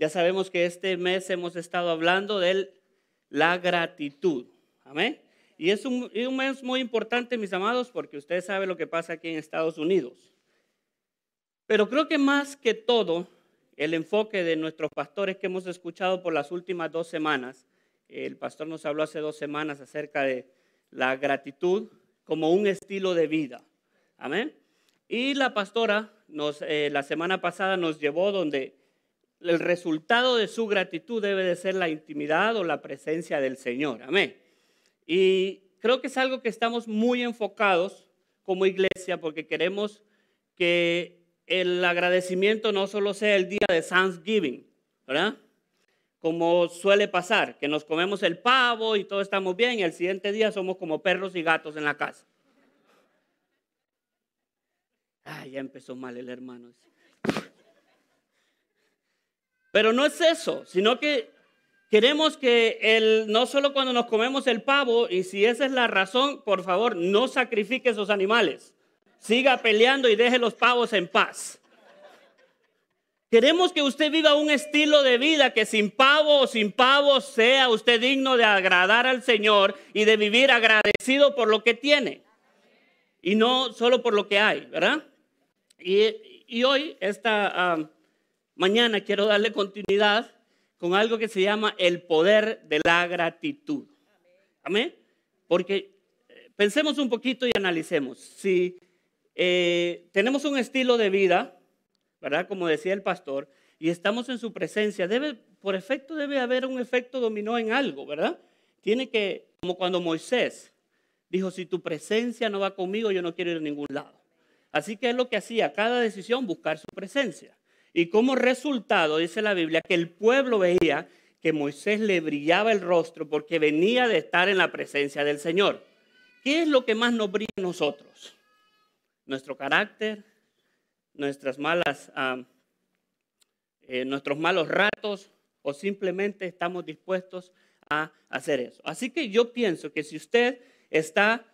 Ya sabemos que este mes hemos estado hablando de la gratitud. Amén. Y es un, mes muy importante, mis amados, porque usted sabe lo que pasa aquí en Estados Unidos. Pero creo que más que todo, el enfoque de nuestros pastores que hemos escuchado por las últimas dos semanas, el pastor nos habló hace dos semanas acerca de la gratitud como un estilo de vida. Amén. Y la pastora eh, la semana pasada nos llevó donde el resultado de su gratitud debe de ser la intimidad o la presencia del Señor. Amén. Y creo que es algo que estamos muy enfocados como iglesia porque queremos que el agradecimiento no solo sea el día de Thanksgiving, ¿verdad? Como suele pasar, que nos comemos el pavo y todo estamos bien y el siguiente día somos como perros y gatos en la casa. Ay, ya empezó mal el hermano. Pero no es eso, sino que queremos que el, no solo cuando nos comemos el pavo, y si esa es la razón, por favor, no sacrifique esos animales. Siga peleando y deje los pavos en paz. Queremos que usted viva un estilo de vida que sin pavo o sin pavo sea usted digno de agradar al Señor y de vivir agradecido por lo que tiene. Y no solo por lo que hay, ¿verdad? Y, hoy, esta mañana, quiero darle continuidad con algo que se llama el poder de la gratitud. Amén. Porque eh, pensemos un poquito y analicemos. Si eh, tenemos un estilo de vida, ¿verdad? Como decía el pastor, y estamos en su presencia, debe, por efecto debe haber un efecto dominó en algo, ¿verdad? Tiene que, como cuando Moisés dijo, si tu presencia no va conmigo, yo no quiero ir a ningún lado. Así que es lo que hacía cada decisión, buscar su presencia. Y como resultado, dice la Biblia, que el pueblo veía que Moisés le brillaba el rostro porque venía de estar en la presencia del Señor. ¿Qué es lo que más nos brilla a nosotros? Nuestro carácter, nuestras malas, ah, eh, nuestros malos ratos o simplemente estamos dispuestos a hacer eso. Así que yo pienso que si usted está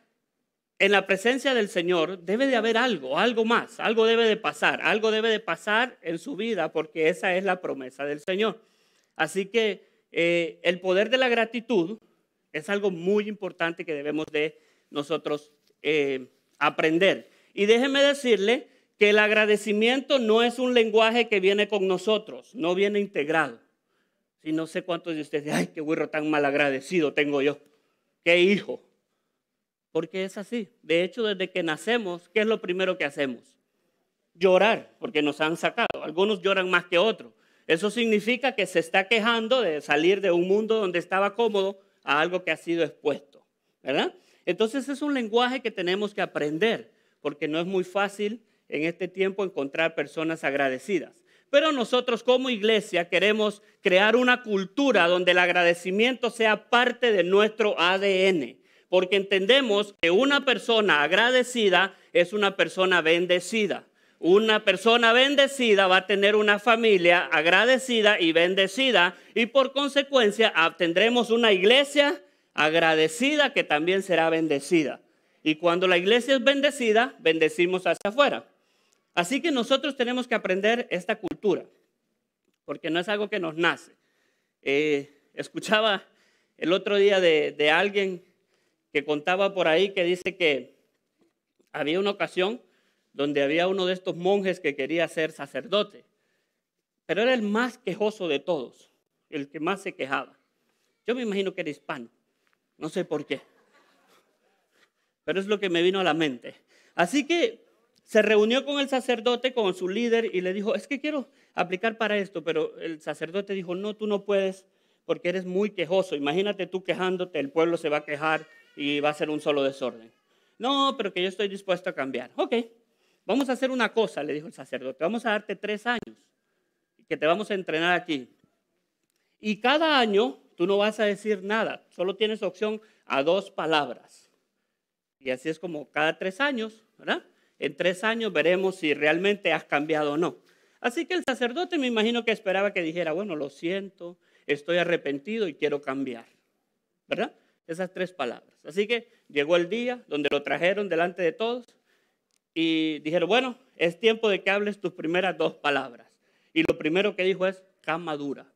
en la presencia del Señor debe de haber algo, algo más, algo debe de pasar, algo debe de pasar en su vida porque esa es la promesa del Señor. Así que eh, el poder de la gratitud es algo muy importante que debemos de nosotros eh, aprender. Y déjeme decirle que el agradecimiento no es un lenguaje que viene con nosotros, no viene integrado. Si no sé cuántos de ustedes, ay, qué burro tan mal agradecido tengo yo, qué hijo. Porque es así. De hecho, desde que nacemos, ¿qué es lo primero que hacemos? Llorar, porque nos han sacado. Algunos lloran más que otros. Eso significa que se está quejando de salir de un mundo donde estaba cómodo a algo que ha sido expuesto. ¿Verdad? Entonces es un lenguaje que tenemos que aprender, porque no es muy fácil en este tiempo encontrar personas agradecidas. Pero nosotros como iglesia queremos crear una cultura donde el agradecimiento sea parte de nuestro ADN porque entendemos que una persona agradecida es una persona bendecida. Una persona bendecida va a tener una familia agradecida y bendecida y por consecuencia tendremos una iglesia agradecida que también será bendecida. Y cuando la iglesia es bendecida, bendecimos hacia afuera. Así que nosotros tenemos que aprender esta cultura, porque no es algo que nos nace. Eh, escuchaba el otro día de alguien que contaba por ahí que dice que había una ocasión donde había uno de estos monjes que quería ser sacerdote, pero era el más quejoso de todos, el que más se quejaba. Yo me imagino que era hispano, no sé por qué, pero es lo que me vino a la mente. Así que se reunió con el sacerdote, con su líder, y le dijo, es que quiero aplicar para esto, pero el sacerdote dijo, no, tú no puedes porque eres muy quejoso. Imagínate tú quejándote, el pueblo se va a quejar, y va a ser un solo desorden. No, pero que yo estoy dispuesto a cambiar. Ok, vamos a hacer una cosa, le dijo el sacerdote. Vamos a darte tres años que te vamos a entrenar aquí. Y cada año tú no vas a decir nada, solo tienes opción a dos palabras. Y así es como cada tres años, ¿verdad? En tres años veremos si realmente has cambiado o no. Así que el sacerdote me imagino que esperaba que dijera, bueno, lo siento, estoy arrepentido y quiero cambiar, ¿verdad? Esas tres palabras. Así que llegó el día donde lo trajeron delante de todos y dijeron, bueno, es tiempo de que hables tus primeras dos palabras. Y lo primero que dijo es, cama dura.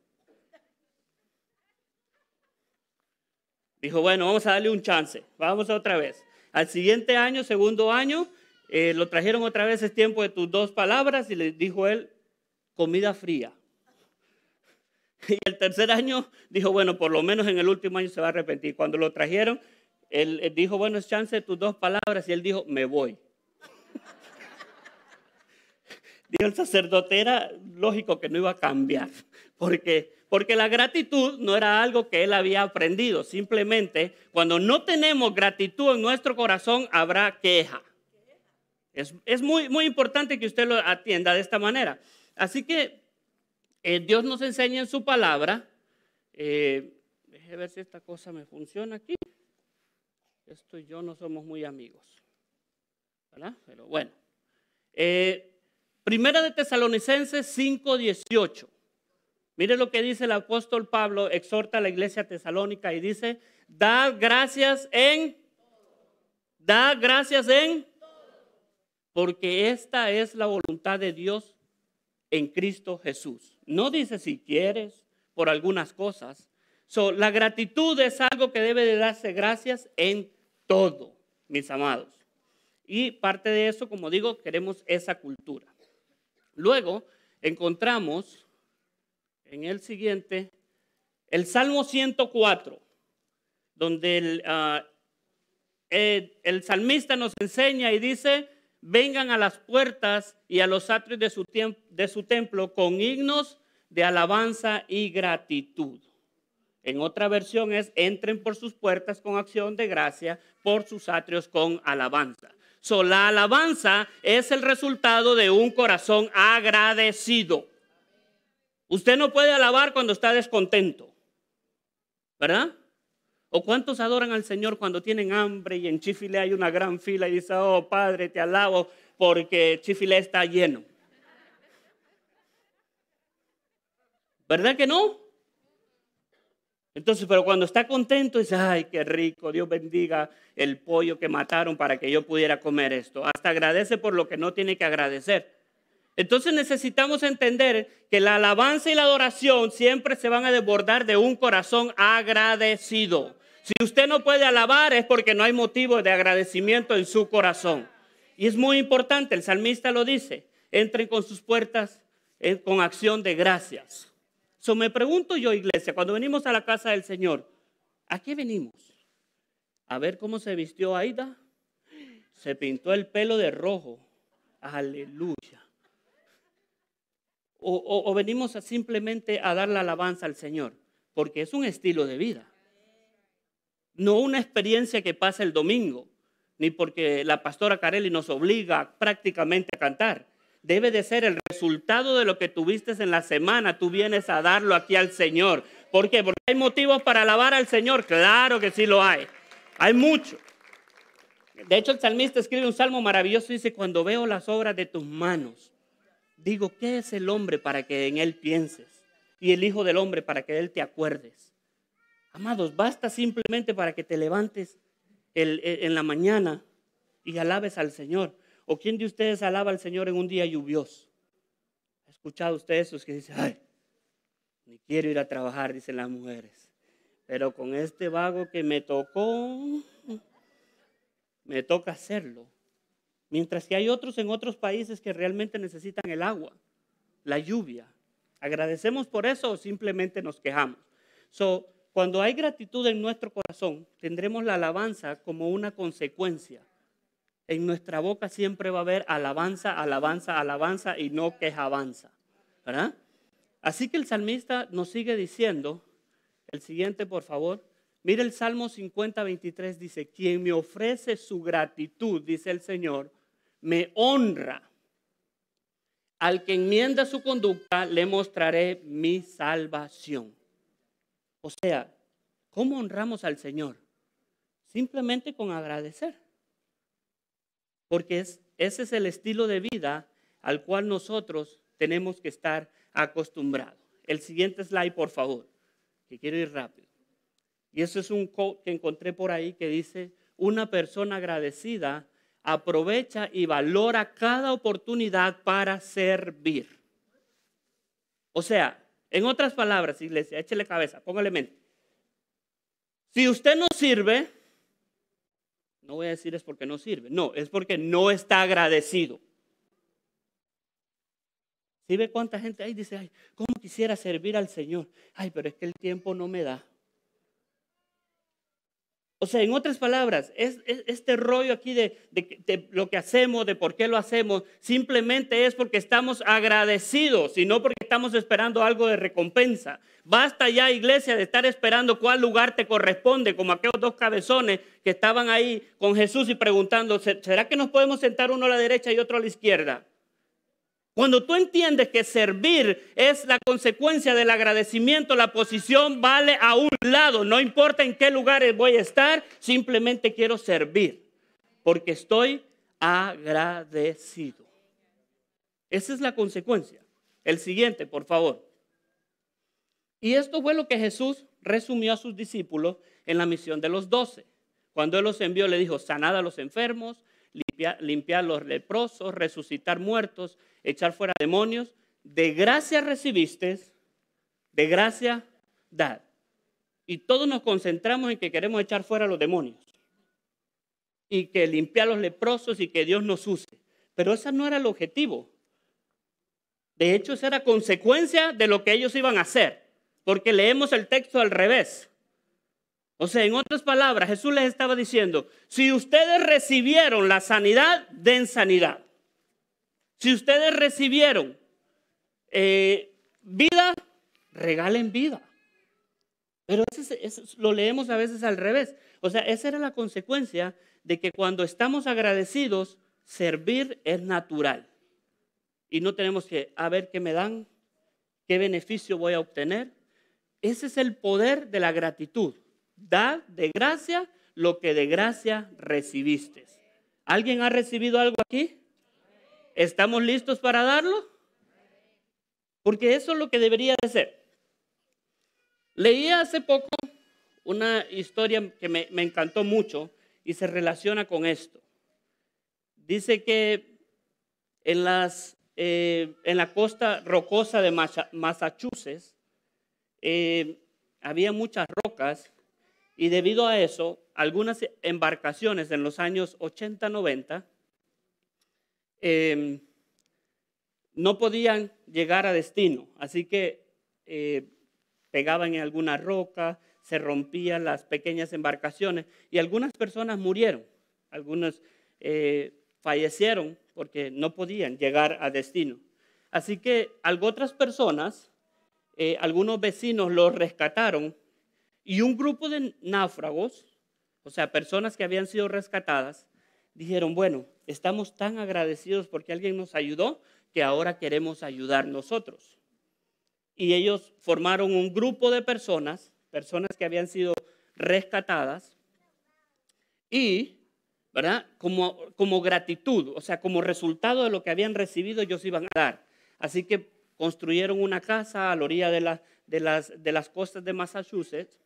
Dijo, bueno, vamos a darle un chance, vamos otra vez. Al siguiente año, segundo año, eh, lo trajeron otra vez, es tiempo de tus dos palabras, y le dijo él, comida fría. Y el tercer año dijo, bueno, por lo menos en el último año se va a arrepentir. Cuando lo trajeron, él, dijo, bueno, es chance de tus dos palabras, y él dijo, me voy. Dijo el sacerdote, era lógico que no iba a cambiar, porque, porque la gratitud no era algo que él había aprendido, simplemente cuando no tenemos gratitud en nuestro corazón habrá queja. Es, muy, muy importante que usted lo atienda de esta manera. Así que eh, Dios nos enseña en su palabra. Eh, déjeme ver si esta cosa me funciona aquí. Esto y yo no somos muy amigos. ¿Verdad? Pero bueno. Eh, primera de Tesalonicenses 5:18. Mire lo que dice el apóstol Pablo, exhorta a la iglesia tesalónica y dice, da gracias en, da gracias en porque esta es la voluntad de Dios en Cristo Jesús. No dice si quieres por algunas cosas. la gratitud es algo que debe de darse gracias en todo, mis amados. Y parte de eso, como digo, queremos esa cultura. Luego encontramos en el siguiente el Salmo 104, donde el, ah, el salmista nos enseña y dice, vengan a las puertas y a los atrios de su, de su templo con himnos de alabanza y gratitud. En otra versión es, entren por sus puertas con acción de gracia, por sus atrios con alabanza. So, la alabanza es el resultado de un corazón agradecido. Usted no puede alabar cuando está descontento, ¿verdad? ¿O cuántos adoran al Señor cuando tienen hambre y en Chifile hay una gran fila y dicen, oh Padre, te alabo porque Chifile está lleno? ¿Verdad que no? Entonces, pero cuando está contento, dice, ay, qué rico, Dios bendiga el pollo que mataron para que yo pudiera comer esto. Hasta agradece por lo que no tiene que agradecer. Entonces necesitamos entender que la alabanza y la adoración siempre se van a desbordar de un corazón agradecido. Si usted no puede alabar es porque no hay motivo de agradecimiento en su corazón. Y es muy importante, el salmista lo dice, entren con sus puertas con acción de gracias. So me pregunto yo, iglesia, cuando venimos a la casa del Señor, ¿a qué venimos? ¿A ver cómo se vistió Aida? Se pintó el pelo de rojo. Aleluya. O, o venimos simplemente a dar la alabanza al Señor, porque es un estilo de vida no una experiencia que pasa el domingo, ni porque la pastora Carelli nos obliga prácticamente a cantar. Debe de ser el resultado de lo que tuviste en la semana. Tú vienes a darlo aquí al Señor. ¿Por qué? Porque hay motivos para alabar al Señor. Claro que sí lo hay. Hay mucho. De hecho, el salmista escribe un salmo maravilloso. Dice, cuando veo las obras de tus manos, digo, ¿qué es el hombre para que en él pienses? Y el Hijo del Hombre para que él te acuerdes. Amados, basta simplemente para que te levantes en la mañana y alabes al Señor. ¿O quién de ustedes alaba al Señor en un día lluvioso? ¿Ha escuchado usted esos que dicen, ay, ni quiero ir a trabajar, dicen las mujeres. Pero con este vago que me tocó, me toca hacerlo. Mientras que hay otros en otros países que realmente necesitan el agua, la lluvia. ¿Agradecemos por eso o simplemente nos quejamos? So, cuando hay gratitud en nuestro corazón, tendremos la alabanza como una consecuencia. En nuestra boca siempre va a haber alabanza, alabanza, alabanza y no quejabanza. ¿Verdad? Así que el salmista nos sigue diciendo, el siguiente por favor, mire el Salmo 50, 23, dice, quien me ofrece su gratitud, dice el Señor, me honra. Al que enmienda su conducta, le mostraré mi salvación. O sea, ¿cómo honramos al Señor? Simplemente con agradecer. Porque ese es el estilo de vida al cual nosotros tenemos que estar acostumbrados. El siguiente slide, por favor, que quiero ir rápido. Y eso es un quote que encontré por ahí que dice, una persona agradecida aprovecha y valora cada oportunidad para servir. O sea, En otras palabras, iglesia, échele cabeza, póngale mente. Si usted no sirve, no voy a decir es porque no sirve, no, es porque no está agradecido. ¿Sí ve cuánta gente ahí dice, ay, cómo quisiera servir al Señor? Ay, pero es que el tiempo no me da. O sea, en otras palabras, es, este rollo aquí de, de, lo que hacemos, de por qué lo hacemos, simplemente es porque estamos agradecidos y no porque estamos esperando algo de recompensa. Basta ya, iglesia, de estar esperando cuál lugar te corresponde, como aquellos dos cabezones que estaban ahí con Jesús y preguntando, ¿será que nos podemos sentar uno a la derecha y otro a la izquierda? Cuando tú entiendes que servir es la consecuencia del agradecimiento, la posición vale a un lado. No importa en qué lugares voy a estar, simplemente quiero servir porque estoy agradecido. Esa es la consecuencia. El siguiente, por favor. Y esto fue lo que Jesús resumió a sus discípulos en la misión de los doce. Cuando Él los envió, le dijo, sanad a los enfermos, limpiar, los leprosos, resucitar muertos, echar fuera demonios. De gracia recibiste, de gracia dad. Y todos nos concentramos en que queremos echar fuera los demonios. Y que limpiar los leprosos y que Dios nos use. Pero ese no era el objetivo. De hecho, esa era consecuencia de lo que ellos iban a hacer. Porque leemos el texto al revés. O sea, en otras palabras, Jesús les estaba diciendo, si ustedes recibieron la sanidad, den sanidad. Si ustedes recibieron eh, vida, regalen vida. Pero eso, lo leemos a veces al revés. O sea, esa era la consecuencia de que cuando estamos agradecidos, servir es natural. Y no tenemos que, a ver qué me dan, qué beneficio voy a obtener. Ese es el poder de la gratitud da de gracia lo que de gracia recibiste. ¿Alguien ha recibido algo aquí? ¿Estamos listos para darlo? Porque eso es lo que debería de ser. Leí hace poco una historia que me, encantó mucho y se relaciona con esto. Dice que en, las, eh, en la costa rocosa de Massachusetts eh, había muchas rocas y debido a eso, algunas embarcaciones en los años 80-90 em, no podían llegar a destino, así que eh, pegaban en alguna roca, se rompían las pequeñas embarcaciones y algunas personas murieron, algunas eh, fallecieron porque no podían llegar a destino. Así que otras personas, eh, algunos vecinos los rescataron y un grupo de náufragos, o sea, personas que habían sido rescatadas, dijeron, bueno, estamos tan agradecidos porque alguien nos ayudó que ahora queremos ayudar nosotros. Y ellos formaron un grupo de personas, personas que habían sido rescatadas, y, ¿verdad? Como, como gratitud, o sea, como resultado de lo que habían recibido, ellos iban a dar. Así que construyeron una casa a la orilla de, de, las, de las costas de Massachusetts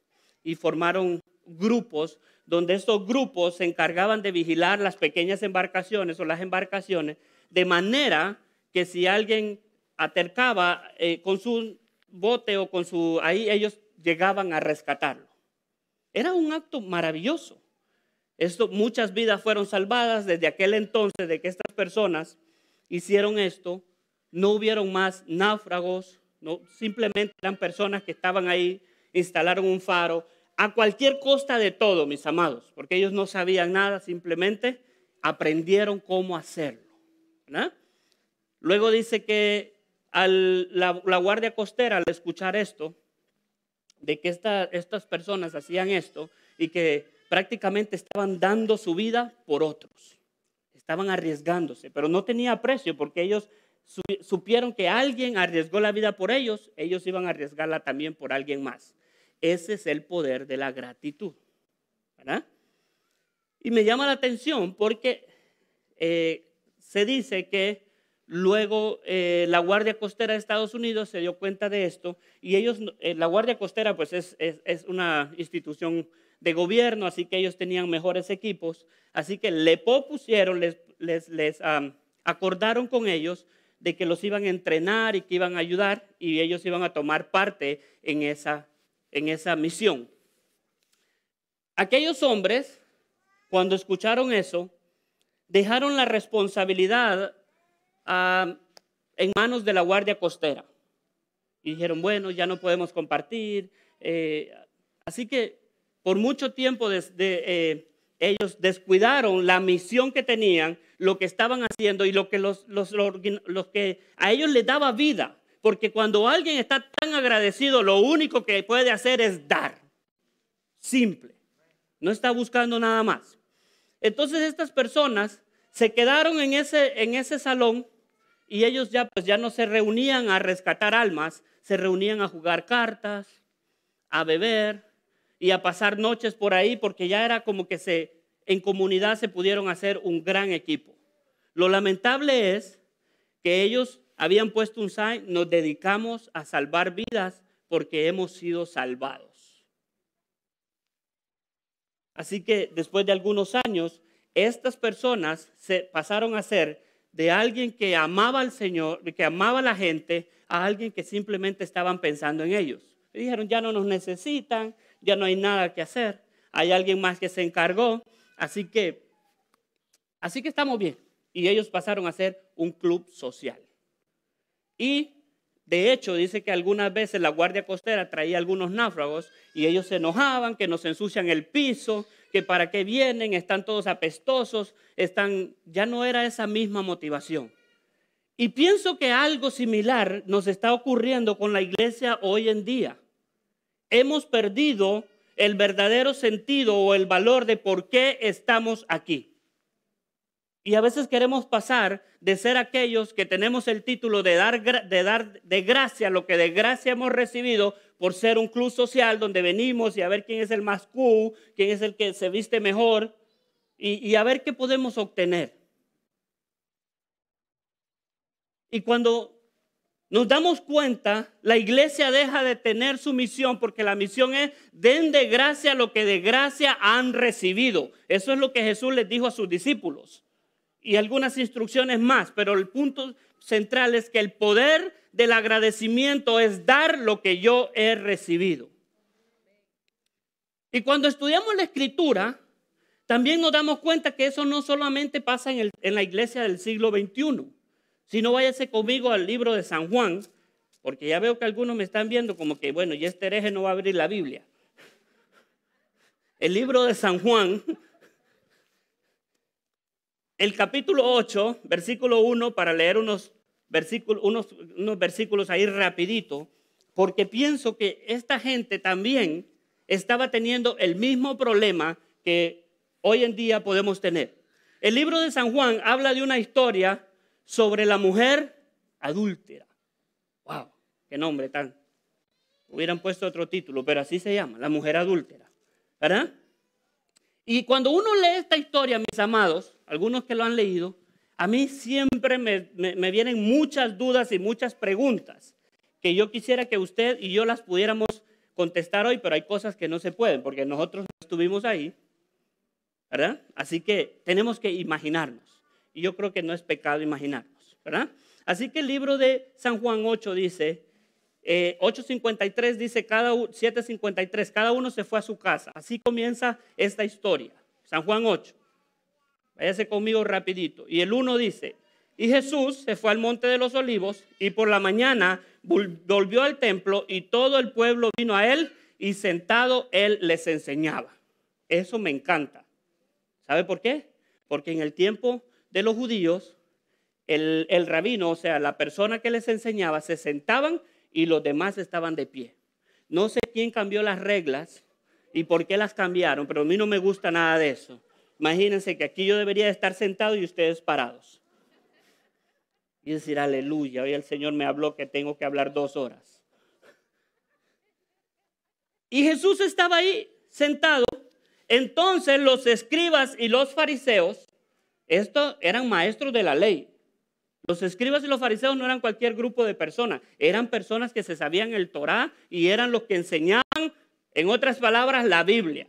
y formaron grupos donde estos grupos se encargaban de vigilar las pequeñas embarcaciones o las embarcaciones, de manera que si alguien atercaba eh, con su bote o con su... ahí ellos llegaban a rescatarlo. Era un acto maravilloso. Esto, muchas vidas fueron salvadas desde aquel entonces de que estas personas hicieron esto. No hubieron más náufragos, no, simplemente eran personas que estaban ahí, instalaron un faro, a cualquier costa de todo, mis amados, porque ellos no sabían nada, simplemente aprendieron cómo hacerlo. Luego dice que la, Guardia Costera, al escuchar esto, de que estas personas hacían esto y que prácticamente estaban dando su vida por otros, estaban arriesgándose, pero no tenía precio porque ellos supieron que alguien arriesgó la vida por ellos, ellos iban a arriesgarla también por alguien más. Ese es el poder de la gratitud. ¿verdad? Y me llama la atención porque eh, se dice que luego eh, la Guardia Costera de Estados Unidos se dio cuenta de esto y ellos, eh, la Guardia Costera pues es, una institución de gobierno, así que ellos tenían mejores equipos, así que le propusieron, les, acordaron con ellos de que los iban a entrenar y que iban a ayudar y ellos iban a tomar parte en esa, en esa misión. Aquellos hombres, cuando escucharon eso, dejaron la responsabilidad ah, en manos de la Guardia Costera. Y dijeron, bueno, ya no podemos compartir. Eh, así que por mucho tiempo eh, ellos descuidaron la misión que tenían, lo que estaban haciendo y lo que, que a ellos les daba vida. Porque cuando alguien está tan agradecido, lo único que puede hacer es dar. Simple. No está buscando nada más. Entonces estas personas se quedaron en ese, en ese salón y ellos ya, pues ya no se reunían a rescatar almas, se reunían a jugar cartas, a beber y a pasar noches por ahí porque ya era como que se, en comunidad se pudieron hacer un gran equipo. Lo lamentable es que ellos habían puesto un sign, nos dedicamos a salvar vidas porque hemos sido salvados. Así que después de algunos años, estas personas se pasaron a ser de alguien que amaba al Señor, que amaba a la gente, a alguien que simplemente estaban pensando en ellos. Dijeron, ya no nos necesitan, ya no hay nada que hacer, hay alguien más que se encargó, así que, así que estamos bien. Y ellos pasaron a ser un club social. Y de hecho, dice que algunas veces la Guardia Costera traía algunos náufragos y ellos se enojaban, que nos ensucian el piso, que para qué vienen, están todos apestosos, están, ya no era esa misma motivación. Y pienso que algo similar nos está ocurriendo con la iglesia hoy en día. Hemos perdido el verdadero sentido o el valor de por qué estamos aquí. Y a veces queremos pasar de ser aquellos que tenemos el título de dar, de dar de gracia lo que de gracia hemos recibido por ser un club social donde venimos y a ver quién es el más cool, quién es el que se viste mejor y, y a ver qué podemos obtener. Y cuando nos damos cuenta, la iglesia deja de tener su misión porque la misión es den de gracia lo que de gracia han recibido. Eso es lo que Jesús les dijo a sus discípulos y algunas instrucciones más, pero el punto central es que el poder del agradecimiento es dar lo que yo he recibido. Y cuando estudiamos la escritura, también nos damos cuenta que eso no solamente pasa en, la iglesia del siglo XXI, sino váyase conmigo al libro de San Juan, porque ya veo que algunos me están viendo como que, bueno, y este hereje no va a abrir la Biblia. El libro de San Juan, el capítulo 8, versículo 1, para leer unos versículos, unos, versículos ahí rapidito, porque pienso que esta gente también estaba teniendo el mismo problema que hoy en día podemos tener. El libro de San Juan habla de una historia sobre la mujer adúltera. ¡Wow! ¡Qué nombre tan! Hubieran puesto otro título, pero así se llama, la mujer adúltera. ¿Verdad? Y cuando uno lee esta historia, mis amados, algunos que lo han leído, a mí siempre me, vienen muchas dudas y muchas preguntas que yo quisiera que usted y yo las pudiéramos contestar hoy, pero hay cosas que no se pueden porque nosotros no estuvimos ahí, ¿verdad? Así que tenemos que imaginarnos. Y yo creo que no es pecado imaginarnos, ¿verdad? Así que el libro de San Juan 8 dice, 8.53 eh, dice, cada, 7.53, cada uno se fue a su casa. Así comienza esta historia. San Juan 8. Váyase conmigo rapidito. Y el 1 dice, y Jesús se fue al monte de los olivos y por la mañana volvió al templo y todo el pueblo vino a él y sentado él les enseñaba. Eso me encanta. ¿Sabe por qué? Porque en el tiempo de los judíos, el, el rabino, o sea, la persona que les enseñaba, se sentaban y los demás estaban de pie. No sé quién cambió las reglas y por qué las cambiaron, pero a mí no me gusta nada de eso. Imagínense que aquí yo debería estar sentado y ustedes parados. Y decir, aleluya, hoy el Señor me habló que tengo que hablar dos horas. Y Jesús estaba ahí sentado. Entonces los escribas y los fariseos, estos eran maestros de la ley, los escribas y los fariseos no eran cualquier grupo de personas, eran personas que se sabían el Torah y eran los que enseñaban, en otras palabras, la Biblia.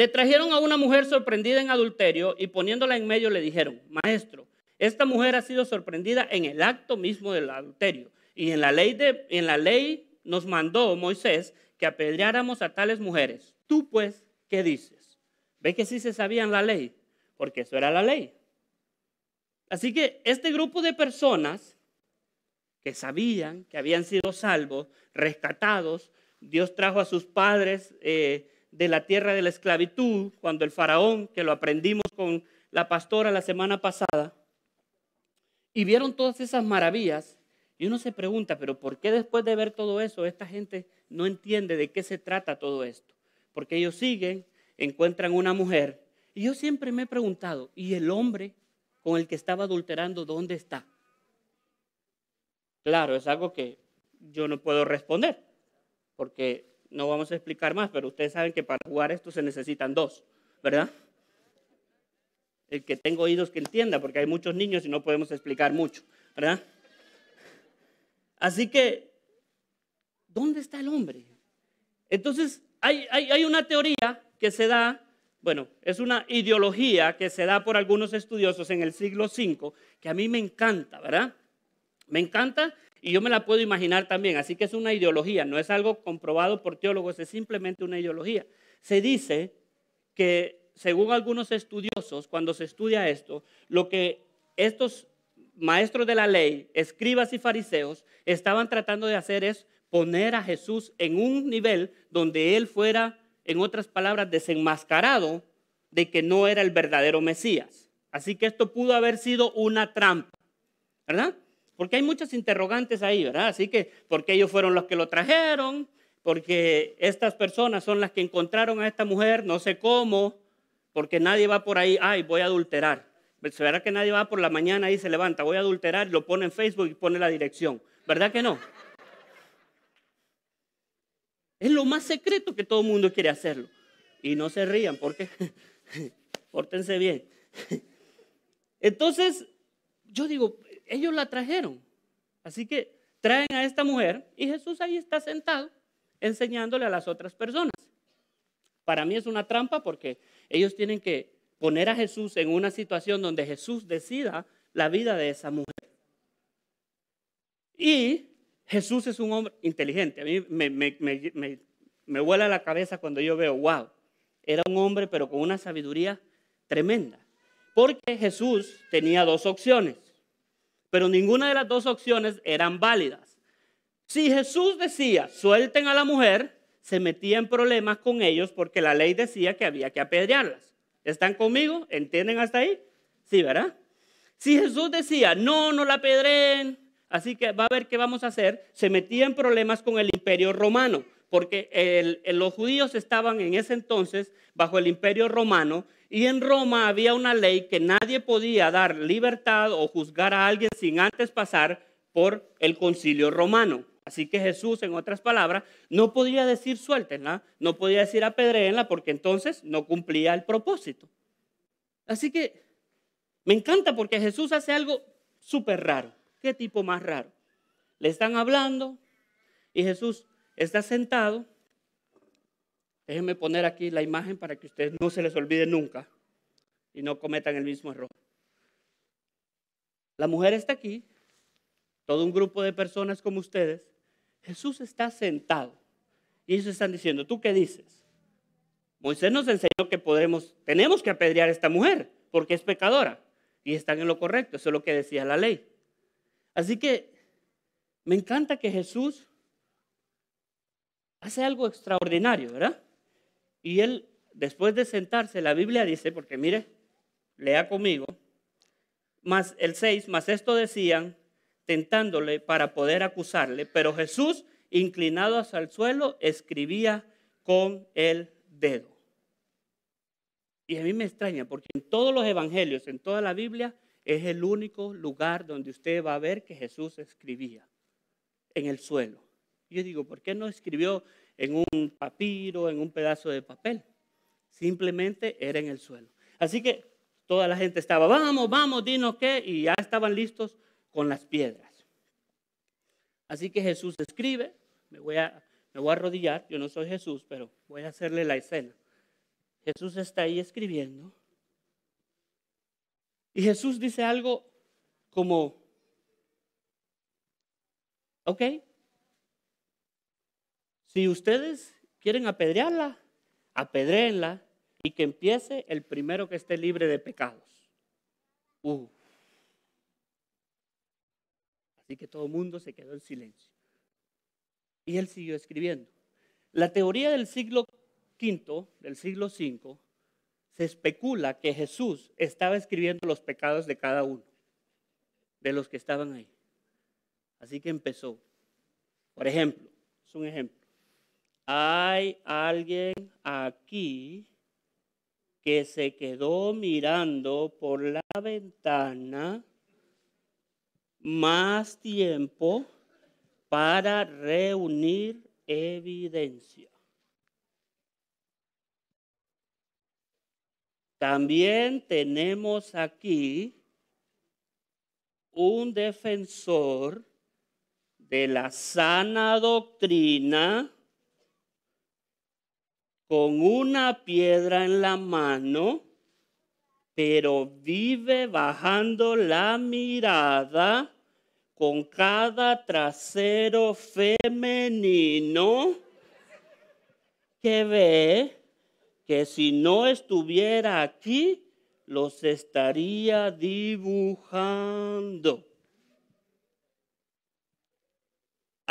Le trajeron a una mujer sorprendida en adulterio y poniéndola en medio le dijeron, maestro, esta mujer ha sido sorprendida en el acto mismo del adulterio. Y en la ley, de, en la ley nos mandó Moisés que apedreáramos a tales mujeres. Tú pues, ¿qué dices? ¿Ve que sí se sabía en la ley? Porque eso era la ley. Así que este grupo de personas que sabían que habían sido salvos, rescatados, Dios trajo a sus padres eh, de la tierra de la esclavitud, cuando el faraón, que lo aprendimos con la pastora la semana pasada, y vieron todas esas maravillas, y uno se pregunta, pero ¿por qué después de ver todo eso esta gente no entiende de qué se trata todo esto? Porque ellos siguen, encuentran una mujer, y yo siempre me he preguntado, ¿y el hombre con el que estaba adulterando dónde está? Claro, es algo que yo no puedo responder, porque no vamos a explicar más, pero ustedes saben que para jugar esto se necesitan dos, ¿verdad? El que tenga oídos que entienda, porque hay muchos niños y no podemos explicar mucho, ¿verdad? Así que, ¿dónde está el hombre? Entonces, hay, hay una teoría que se da, bueno, es una ideología que se da por algunos estudiosos en el siglo V, que a mí me encanta, ¿verdad? Me encanta y yo me la puedo imaginar también. Así que es una ideología, no es algo comprobado por teólogos, es simplemente una ideología. Se dice que, según algunos estudiosos, cuando se estudia esto, lo que estos maestros de la ley, escribas y fariseos, estaban tratando de hacer es poner a Jesús en un nivel donde él fuera, en otras palabras, desenmascarado de que no era el verdadero Mesías. Así que esto pudo haber sido una trampa, ¿verdad? Porque hay muchas interrogantes ahí, ¿verdad? Así que, porque ellos fueron los que lo trajeron, porque estas personas son las que encontraron a esta mujer, no sé cómo, porque nadie va por ahí, ay, voy a adulterar. ¿Se verá que nadie va por la mañana y se levanta, voy a adulterar, lo pone en Facebook y pone la dirección? ¿Verdad que no? Es lo más secreto que todo el mundo quiere hacerlo. Y no se rían, porque pórtense bien. Entonces, yo digo, ellos la trajeron. Así que traen a esta mujer y Jesús ahí está sentado enseñándole a las otras personas. Para mí es una trampa porque ellos tienen que poner a Jesús en una situación donde Jesús decida la vida de esa mujer. Y Jesús es un hombre inteligente. A mí me, me, me, me vuela la cabeza cuando yo veo, wow, era un hombre pero con una sabiduría tremenda. Porque Jesús tenía dos opciones pero ninguna de las dos opciones eran válidas. Si Jesús decía, suelten a la mujer, se metía en problemas con ellos porque la ley decía que había que apedrearlas. ¿Están conmigo? ¿Entienden hasta ahí? Sí, ¿verdad? Si Jesús decía, no, no la apedreen, así que va a ver qué vamos a hacer, se metía en problemas con el imperio romano, porque los judíos estaban en ese entonces bajo el imperio romano y en Roma había una ley que nadie podía dar libertad o juzgar a alguien sin antes pasar por el concilio romano. Así que Jesús, en otras palabras, no podía decir suéltenla, no podía decir apedreenla porque entonces no cumplía el propósito. Así que me encanta porque Jesús hace algo súper raro. ¿Qué tipo más raro? Le están hablando y Jesús está sentado Déjenme poner aquí la imagen para que ustedes no se les olvide nunca y no cometan el mismo error. La mujer está aquí, todo un grupo de personas como ustedes. Jesús está sentado y ellos están diciendo, ¿tú qué dices? Moisés nos enseñó que podemos, tenemos que apedrear a esta mujer porque es pecadora y están en lo correcto, eso es lo que decía la ley. Así que me encanta que Jesús hace algo extraordinario, ¿verdad? Y él, después de sentarse, la Biblia dice, porque mire, lea conmigo, más el 6, más esto decían, tentándole para poder acusarle, pero Jesús, inclinado hacia el suelo, escribía con el dedo. Y a mí me extraña, porque en todos los evangelios, en toda la Biblia, es el único lugar donde usted va a ver que Jesús escribía, en el suelo. Yo digo, ¿por qué no escribió en un papiro, en un pedazo de papel. Simplemente era en el suelo. Así que toda la gente estaba, vamos, vamos, dinos qué, y ya estaban listos con las piedras. Así que Jesús escribe, me voy a, me voy a arrodillar, yo no soy Jesús, pero voy a hacerle la escena. Jesús está ahí escribiendo. Y Jesús dice algo como, ok, si ustedes quieren apedrearla, apedréenla y que empiece el primero que esté libre de pecados. Uh. Así que todo el mundo se quedó en silencio. Y él siguió escribiendo. La teoría del siglo V, del siglo V, se especula que Jesús estaba escribiendo los pecados de cada uno, de los que estaban ahí. Así que empezó. Por ejemplo, es un ejemplo. Hay alguien aquí que se quedó mirando por la ventana más tiempo para reunir evidencia. También tenemos aquí un defensor de la sana doctrina con una piedra en la mano, pero vive bajando la mirada con cada trasero femenino que ve que si no estuviera aquí, los estaría dibujando.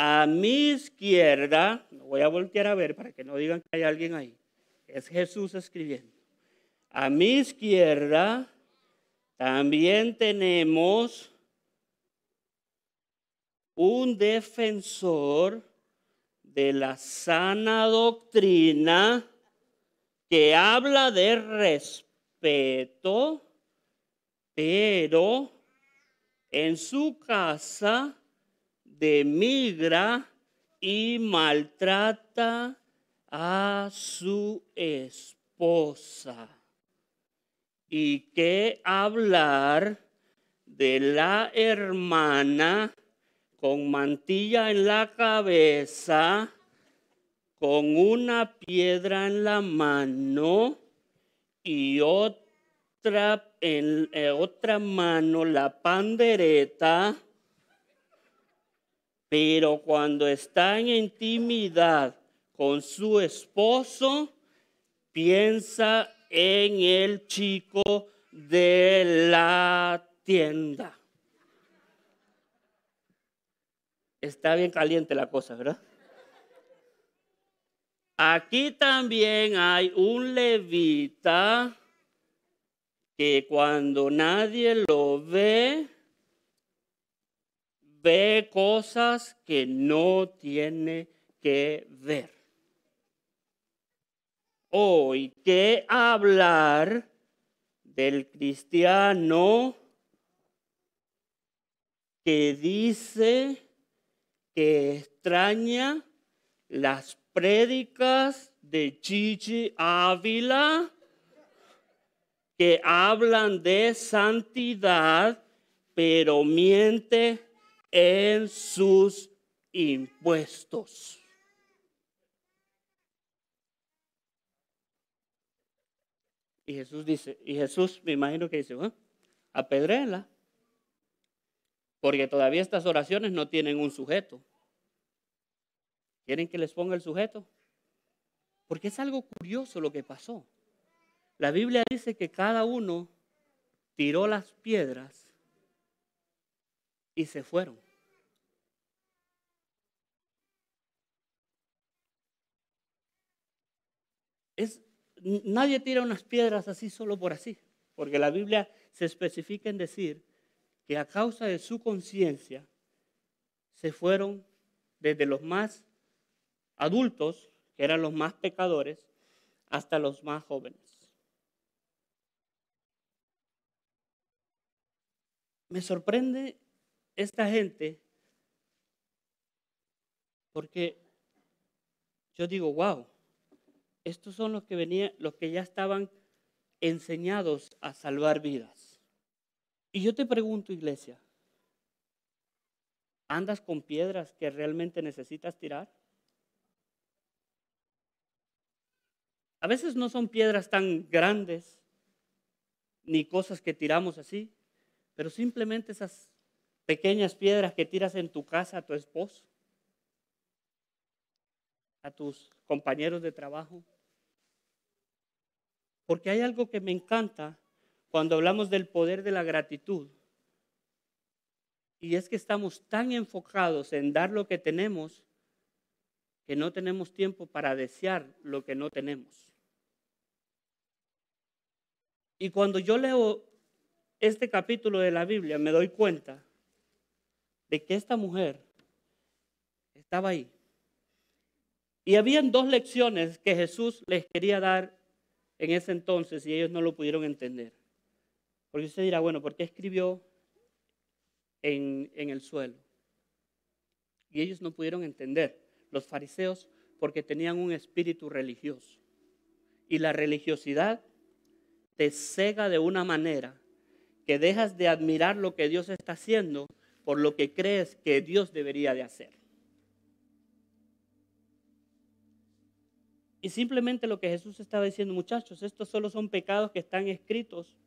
A mi izquierda, voy a voltear a ver para que no digan que hay alguien ahí, es Jesús escribiendo. A mi izquierda también tenemos un defensor de la sana doctrina que habla de respeto, pero en su casa demigra y maltrata a su esposa. Y que hablar de la hermana con mantilla en la cabeza, con una piedra en la mano y otra en eh, otra mano la pandereta, pero cuando está en intimidad con su esposo, piensa en el chico de la tienda. Está bien caliente la cosa, ¿verdad? Aquí también hay un levita que cuando nadie lo ve, ve cosas que no tiene que ver. Hoy, ¿qué hablar del cristiano que dice que extraña las prédicas de Chichi Ávila que hablan de santidad, pero miente en sus impuestos. Y Jesús dice, y Jesús me imagino que dice, apedréla, porque todavía estas oraciones no tienen un sujeto. ¿Quieren que les ponga el sujeto? Porque es algo curioso lo que pasó. La Biblia dice que cada uno tiró las piedras y se fueron. Es, nadie tira unas piedras así solo por así, porque la Biblia se especifica en decir que a causa de su conciencia se fueron desde los más adultos, que eran los más pecadores, hasta los más jóvenes. Me sorprende esta gente porque yo digo, wow, estos son los que venían, los que ya estaban enseñados a salvar vidas. Y yo te pregunto, iglesia, ¿andas con piedras que realmente necesitas tirar? A veces no son piedras tan grandes ni cosas que tiramos así, pero simplemente esas pequeñas piedras que tiras en tu casa a tu esposo, a tus compañeros de trabajo. Porque hay algo que me encanta cuando hablamos del poder de la gratitud. Y es que estamos tan enfocados en dar lo que tenemos que no tenemos tiempo para desear lo que no tenemos. Y cuando yo leo este capítulo de la Biblia, me doy cuenta de que esta mujer estaba ahí. Y habían dos lecciones que Jesús les quería dar en ese entonces y ellos no lo pudieron entender. Porque usted dirá, bueno, ¿por qué escribió en, en el suelo? Y ellos no pudieron entender, los fariseos, porque tenían un espíritu religioso. Y la religiosidad te cega de una manera que dejas de admirar lo que Dios está haciendo por lo que crees que Dios debería de hacer. Y simplemente lo que Jesús estaba diciendo, muchachos, estos solo son pecados que están escritos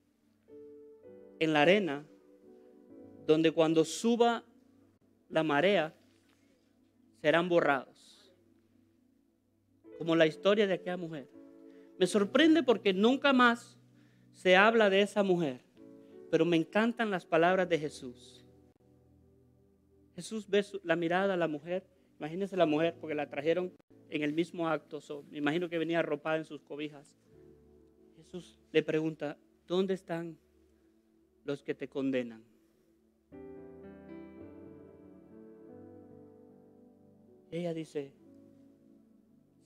en la arena, donde cuando suba la marea serán borrados. Como la historia de aquella mujer. Me sorprende porque nunca más se habla de esa mujer, pero me encantan las palabras de Jesús. Jesús ve la mirada a la mujer, imagínense la mujer porque la trajeron en el mismo acto, me imagino que venía arropada en sus cobijas. Jesús le pregunta, ¿dónde están los que te condenan? Ella dice,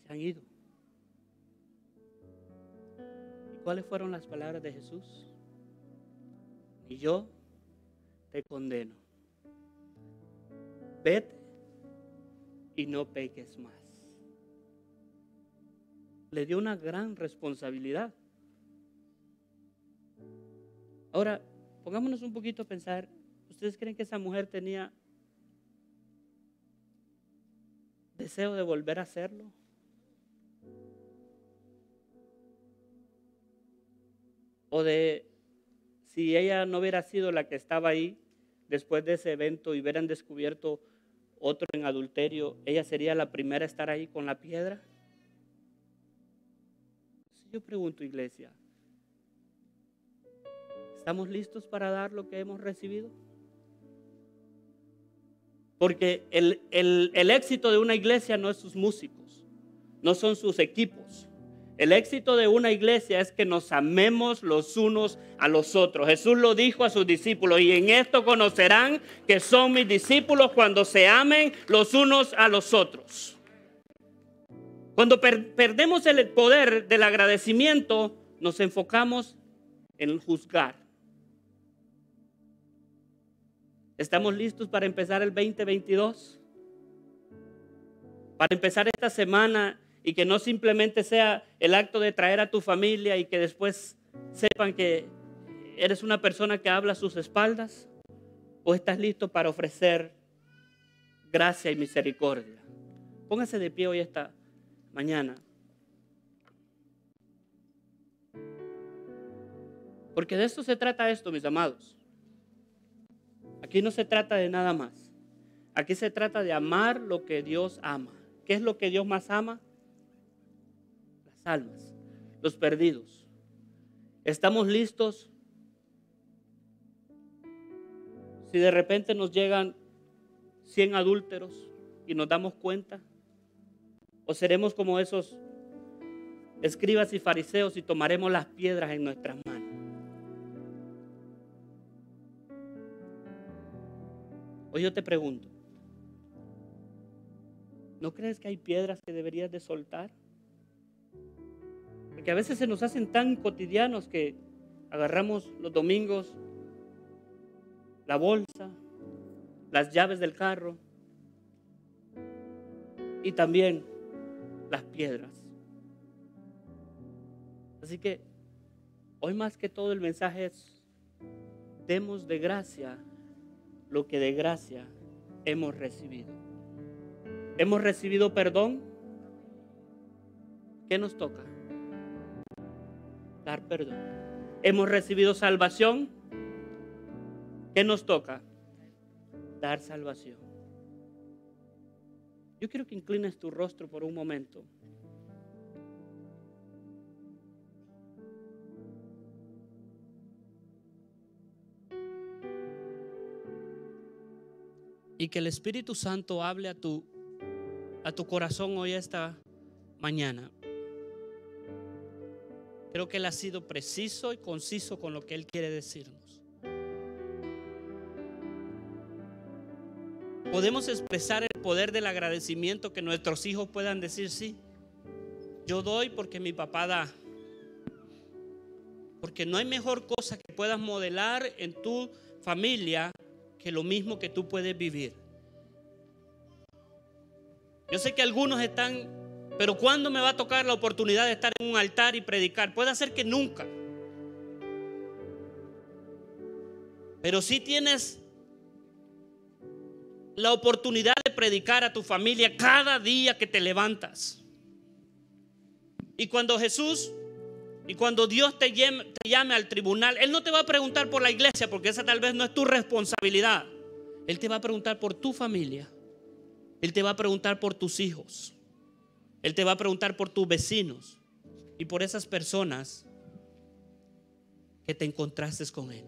se han ido. ¿Y cuáles fueron las palabras de Jesús? Y yo te condeno. Vete y no peques más le dio una gran responsabilidad. Ahora, pongámonos un poquito a pensar, ¿ustedes creen que esa mujer tenía deseo de volver a hacerlo? O de si ella no hubiera sido la que estaba ahí después de ese evento y hubieran descubierto otro en adulterio, ella sería la primera a estar ahí con la piedra. Yo pregunto, iglesia, ¿estamos listos para dar lo que hemos recibido? Porque el, el, éxito de una iglesia no es sus músicos, no son sus equipos. El éxito de una iglesia es que nos amemos los unos a los otros. Jesús lo dijo a sus discípulos y en esto conocerán que son mis discípulos cuando se amen los unos a los otros. Cuando perdemos el poder del agradecimiento, nos enfocamos en juzgar. ¿Estamos listos para empezar el 2022? Para empezar esta semana y que no simplemente sea el acto de traer a tu familia y que después sepan que eres una persona que habla a sus espaldas. ¿O estás listo para ofrecer gracia y misericordia? Póngase de pie hoy esta mañana. Porque de esto se trata esto, mis amados. Aquí no se trata de nada más. Aquí se trata de amar lo que Dios ama. ¿Qué es lo que Dios más ama? Almas, los perdidos. ¿Estamos listos? Si de repente nos llegan 100 adúlteros y nos damos cuenta, ¿O seremos como esos escribas y fariseos y tomaremos las piedras en nuestras manos? Hoy yo te pregunto, ¿no crees que hay piedras que deberías de soltar? Porque a veces se nos hacen tan cotidianos que agarramos los domingos la bolsa, las llaves del carro y también las piedras. Así que hoy más que todo el mensaje es, demos de gracia lo que de gracia hemos recibido. ¿Hemos recibido perdón? ¿Qué nos toca? Dar perdón. ¿Hemos recibido salvación? ¿Qué nos toca? Dar salvación. Yo quiero que inclines tu rostro por un momento. Y que el Espíritu Santo hable a tu, a tu corazón hoy esta mañana. Creo que Él ha sido preciso y conciso con lo que Él quiere decirnos. Podemos expresar el poder del agradecimiento que nuestros hijos puedan decir, sí, yo doy porque mi papá da. Porque no hay mejor cosa que puedas modelar en tu familia que lo mismo que tú puedes vivir. Yo sé que algunos están, pero ¿cuándo me va a tocar la oportunidad de estar en un altar y predicar? Puede ser que nunca. Pero si tienes la oportunidad de predicar a tu familia cada día que te levantas. Y cuando Jesús y cuando Dios te llame, te llame, al tribunal, Él no te va a preguntar por la iglesia, porque esa tal vez no es tu responsabilidad. Él te va a preguntar por tu familia. Él te va a preguntar por tus hijos. Él te va a preguntar por tus vecinos y por esas personas que te encontraste con Él.